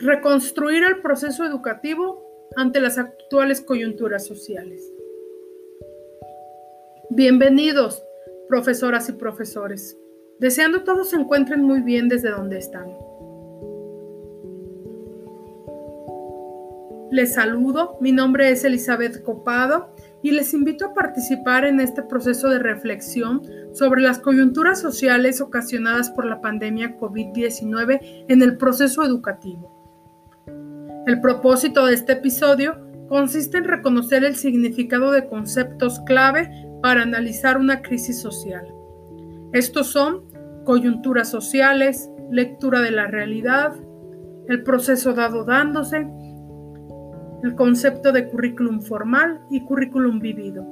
reconstruir el proceso educativo ante las actuales coyunturas sociales. Bienvenidos, profesoras y profesores. Deseando todos se encuentren muy bien desde donde están. Les saludo, mi nombre es Elizabeth Copado y les invito a participar en este proceso de reflexión sobre las coyunturas sociales ocasionadas por la pandemia COVID-19 en el proceso educativo. El propósito de este episodio consiste en reconocer el significado de conceptos clave para analizar una crisis social. Estos son coyunturas sociales, lectura de la realidad, el proceso dado dándose, el concepto de currículum formal y currículum vivido.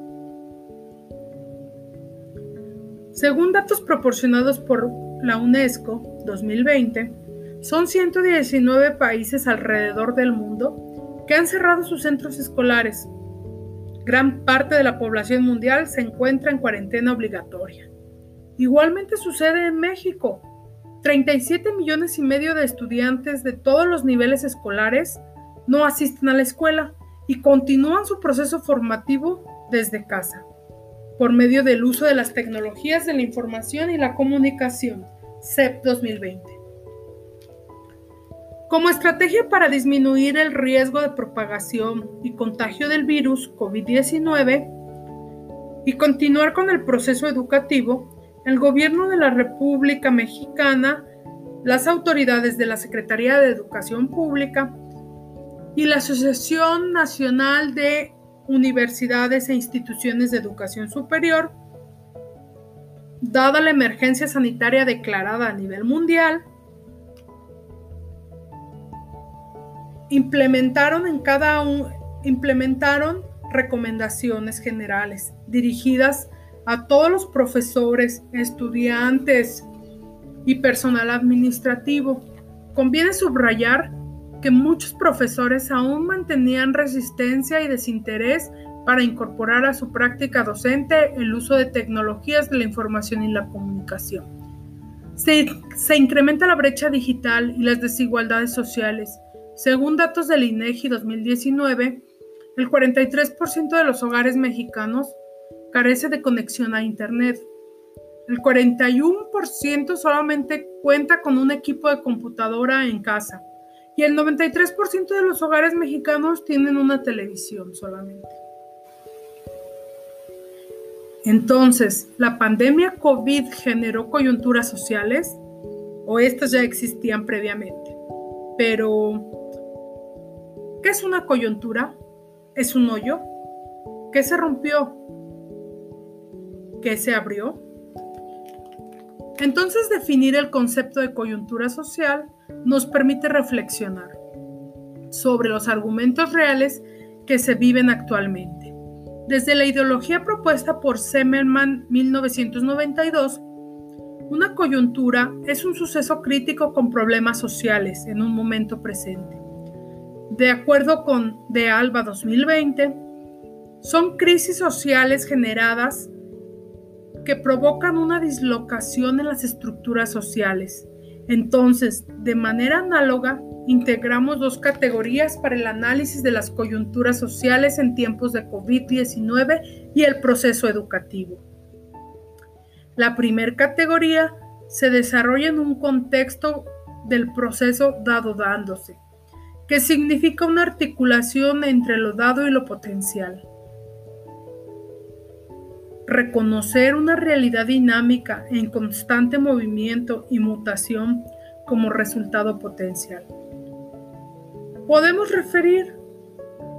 Según datos proporcionados por la UNESCO 2020, son 119 países alrededor del mundo que han cerrado sus centros escolares. Gran parte de la población mundial se encuentra en cuarentena obligatoria. Igualmente sucede en México. 37 millones y medio de estudiantes de todos los niveles escolares no asisten a la escuela y continúan su proceso formativo desde casa, por medio del uso de las tecnologías de la información y la comunicación, CEP 2020. Como estrategia para disminuir el riesgo de propagación y contagio del virus COVID-19 y continuar con el proceso educativo, el Gobierno de la República Mexicana, las autoridades de la Secretaría de Educación Pública y la Asociación Nacional de Universidades e Instituciones de Educación Superior, dada la emergencia sanitaria declarada a nivel mundial, implementaron en cada un, implementaron recomendaciones generales dirigidas a todos los profesores, estudiantes y personal administrativo. Conviene subrayar que muchos profesores aún mantenían resistencia y desinterés para incorporar a su práctica docente el uso de tecnologías de la información y la comunicación. Se, se incrementa la brecha digital y las desigualdades sociales según datos del INEGI 2019, el 43% de los hogares mexicanos carece de conexión a Internet. El 41% solamente cuenta con un equipo de computadora en casa. Y el 93% de los hogares mexicanos tienen una televisión solamente. Entonces, ¿la pandemia COVID generó coyunturas sociales? ¿O estas ya existían previamente? Pero, ¿Qué es una coyuntura? ¿Es un hoyo? ¿Qué se rompió? ¿Qué se abrió? Entonces definir el concepto de coyuntura social nos permite reflexionar sobre los argumentos reales que se viven actualmente. Desde la ideología propuesta por Semmelman 1992, una coyuntura es un suceso crítico con problemas sociales en un momento presente. De acuerdo con De Alba 2020, son crisis sociales generadas que provocan una dislocación en las estructuras sociales. Entonces, de manera análoga, integramos dos categorías para el análisis de las coyunturas sociales en tiempos de COVID-19 y el proceso educativo. La primera categoría se desarrolla en un contexto del proceso dado dándose que significa una articulación entre lo dado y lo potencial. Reconocer una realidad dinámica en constante movimiento y mutación como resultado potencial. Podemos referir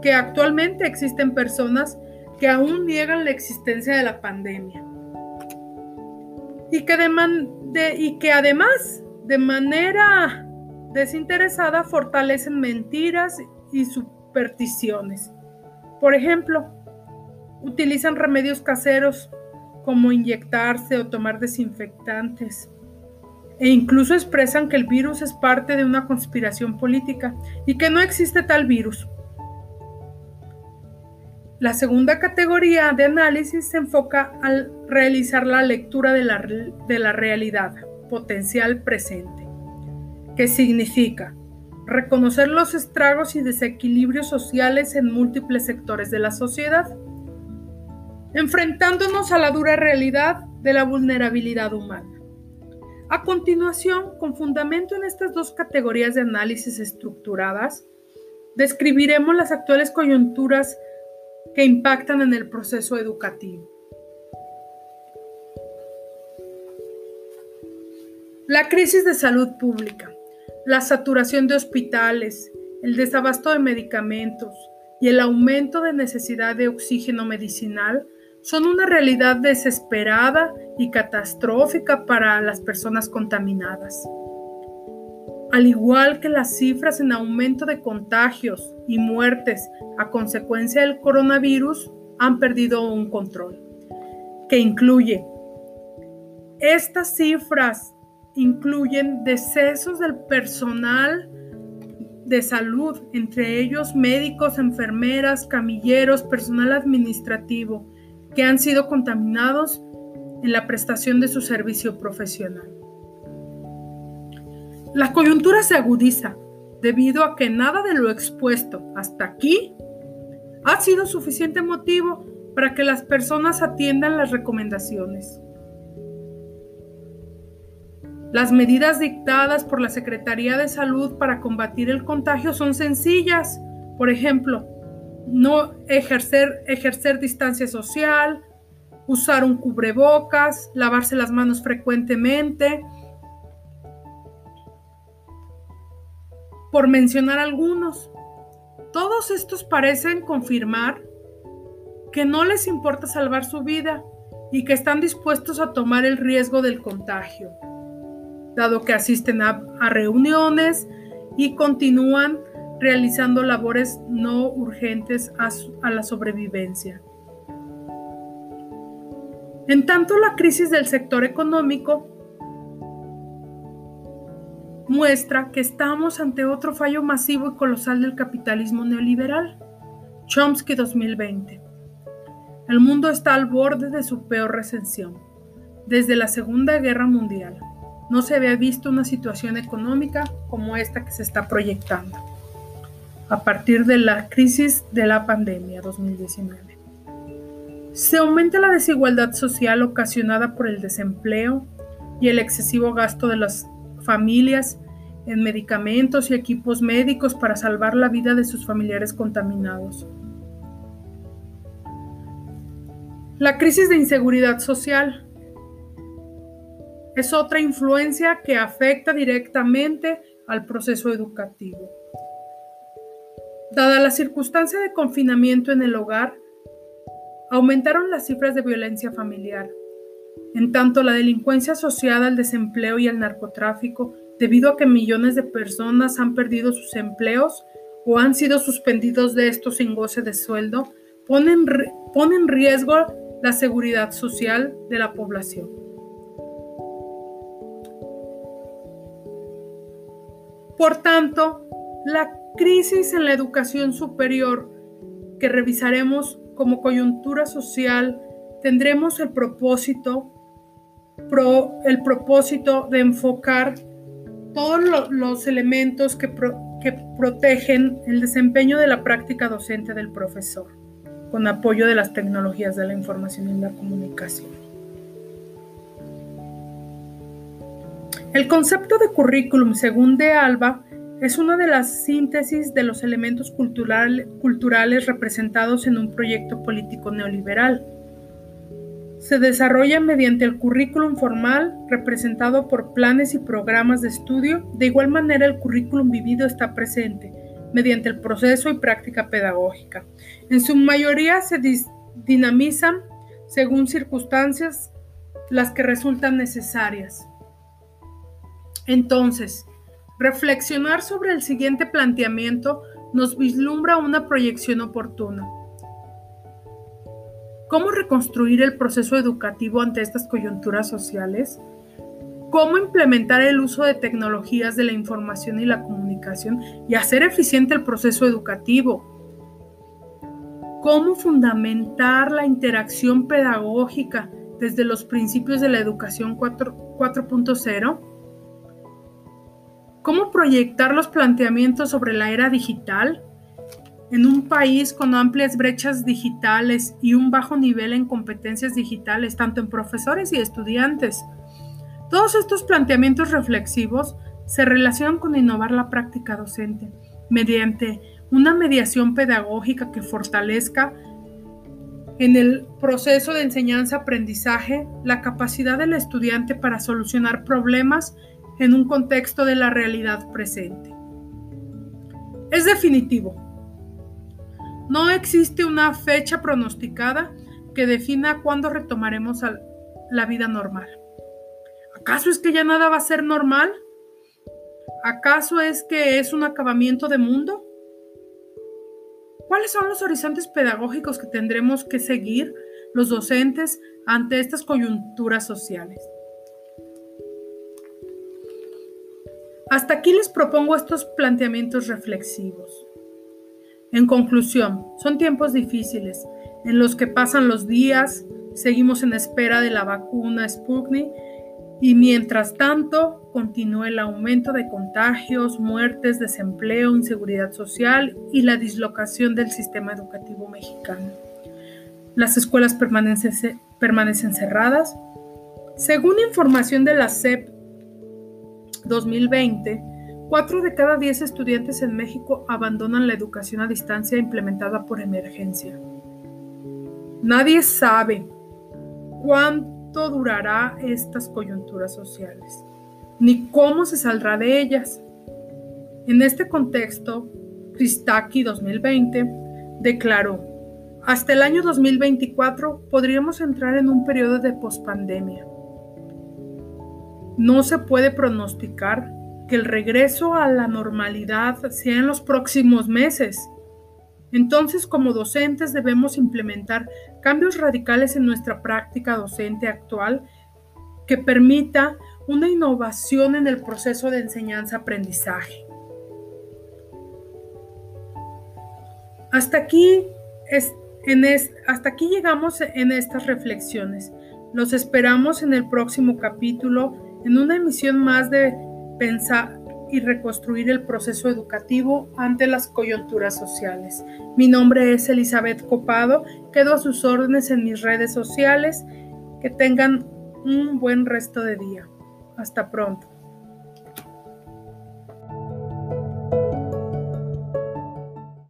que actualmente existen personas que aún niegan la existencia de la pandemia y que, que además de manera desinteresada fortalecen mentiras y supersticiones. Por ejemplo, utilizan remedios caseros como inyectarse o tomar desinfectantes e incluso expresan que el virus es parte de una conspiración política y que no existe tal virus. La segunda categoría de análisis se enfoca al realizar la lectura de la, de la realidad potencial presente que significa reconocer los estragos y desequilibrios sociales en múltiples sectores de la sociedad, enfrentándonos a la dura realidad de la vulnerabilidad humana. A continuación, con fundamento en estas dos categorías de análisis estructuradas, describiremos las actuales coyunturas que impactan en el proceso educativo. La crisis de salud pública, la saturación de hospitales, el desabasto de medicamentos y el aumento de necesidad de oxígeno medicinal son una realidad desesperada y catastrófica para las personas contaminadas. Al igual que las cifras en aumento de contagios y muertes a consecuencia del coronavirus han perdido un control, que incluye estas cifras incluyen decesos del personal de salud, entre ellos médicos, enfermeras, camilleros, personal administrativo, que han sido contaminados en la prestación de su servicio profesional. La coyuntura se agudiza debido a que nada de lo expuesto hasta aquí ha sido suficiente motivo para que las personas atiendan las recomendaciones. Las medidas dictadas por la Secretaría de Salud para combatir el contagio son sencillas. Por ejemplo, no ejercer, distancia social, usar un cubrebocas, lavarse las manos frecuentemente, por mencionar algunos. Todos estos parecen confirmar que no les importa salvar su vida y que están dispuestos a tomar el riesgo del contagio, dado que asisten a, reuniones y continúan realizando labores no urgentes a, la sobrevivencia. En tanto, la crisis del sector económico muestra que estamos ante otro fallo masivo y colosal del capitalismo neoliberal. Chomsky 2020. El mundo está al borde de su peor recesión. Desde la Segunda Guerra Mundial, no se había visto una situación económica como esta que se está proyectando a partir de la crisis de la pandemia 2019. Se aumenta la desigualdad social ocasionada por el desempleo y el excesivo gasto de las familias en medicamentos y equipos médicos para salvar la vida de sus familiares contaminados. La crisis de inseguridad social es otra influencia que afecta directamente al proceso educativo. Dada la circunstancia de confinamiento en el hogar, aumentaron las cifras de violencia familiar. En tanto, la delincuencia asociada al desempleo y al narcotráfico, debido a que millones de personas han perdido sus empleos o han sido suspendidos de estos sin goce de sueldo, ponen en riesgo la seguridad social de la población. Por tanto, la crisis en la educación superior que revisaremos como coyuntura social, tendremos el propósito, el propósito de enfocar todos los elementos que, que protegen el desempeño de la práctica docente del profesor, con apoyo de las tecnologías de la información y la comunicación. El concepto de currículum, según De Alba, es una de las síntesis de los elementos culturales representados en un proyecto político neoliberal. Se desarrolla mediante el currículum formal representado por planes y programas de estudio. De igual manera, el currículum vivido está presente mediante el proceso y práctica pedagógica. En su mayoría se dinamizan según circunstancias las que resultan necesarias. Entonces, Reflexionar sobre el siguiente planteamiento nos vislumbra una proyección oportuna. ¿Cómo reconstruir el proceso educativo ante estas coyunturas sociales? ¿Cómo implementar el uso de tecnologías de la información y la comunicación y hacer eficiente el proceso educativo? ¿Cómo fundamentar la interacción pedagógica desde los principios de la educación 4.0? Cómo proyectar los planteamientos sobre la era digital en un país con amplias brechas digitales y un bajo nivel en competencias digitales, tanto en profesores y estudiantes. Todos estos planteamientos reflexivos se relacionan con innovar la práctica docente mediante una mediación pedagógica que fortalezca en el proceso de enseñanza-aprendizaje la capacidad del estudiante para solucionar problemas en un contexto de la realidad presente. Es definitivo. No existe una fecha pronosticada que defina cuándo retomaremos la vida normal. ¿Acaso es que ya nada va a ser normal? ¿Acaso es que es un acabamiento de mundo? ¿Cuáles son los horizontes pedagógicos que tendremos que seguir los docentes ante estas coyunturas sociales? Hasta aquí les propongo estos planteamientos reflexivos. En conclusión, son tiempos difíciles en los que pasan los días, seguimos en espera de la vacuna Sputnik y mientras tanto, continúa el aumento de contagios, muertes, desempleo, inseguridad social y la dislocación del sistema educativo mexicano. Las escuelas permanecen, permanecen cerradas. Según información de la SEP 2020, 4 de cada 10 estudiantes en México abandonan la educación a distancia implementada por emergencia. Nadie sabe cuánto durará estas coyunturas sociales, ni cómo se saldrá de ellas. En este contexto, Kristaki 2020 declaró, hasta el año 2024 podríamos entrar en un periodo de pospandemia. No se puede pronosticar que el regreso a la normalidad sea en los próximos meses. Entonces, como docentes debemos implementar cambios radicales en nuestra práctica docente actual que permita una innovación en el proceso de enseñanza-aprendizaje. Hasta aquí, hasta aquí llegamos en estas reflexiones. Los esperamos en el próximo capítulo, en una emisión más de Pensar, y reconstruir el proceso educativo ante las coyunturas sociales. Mi nombre es Elizabeth Copado, quedo a sus órdenes en mis redes sociales. Que tengan un buen resto de día. Hasta pronto.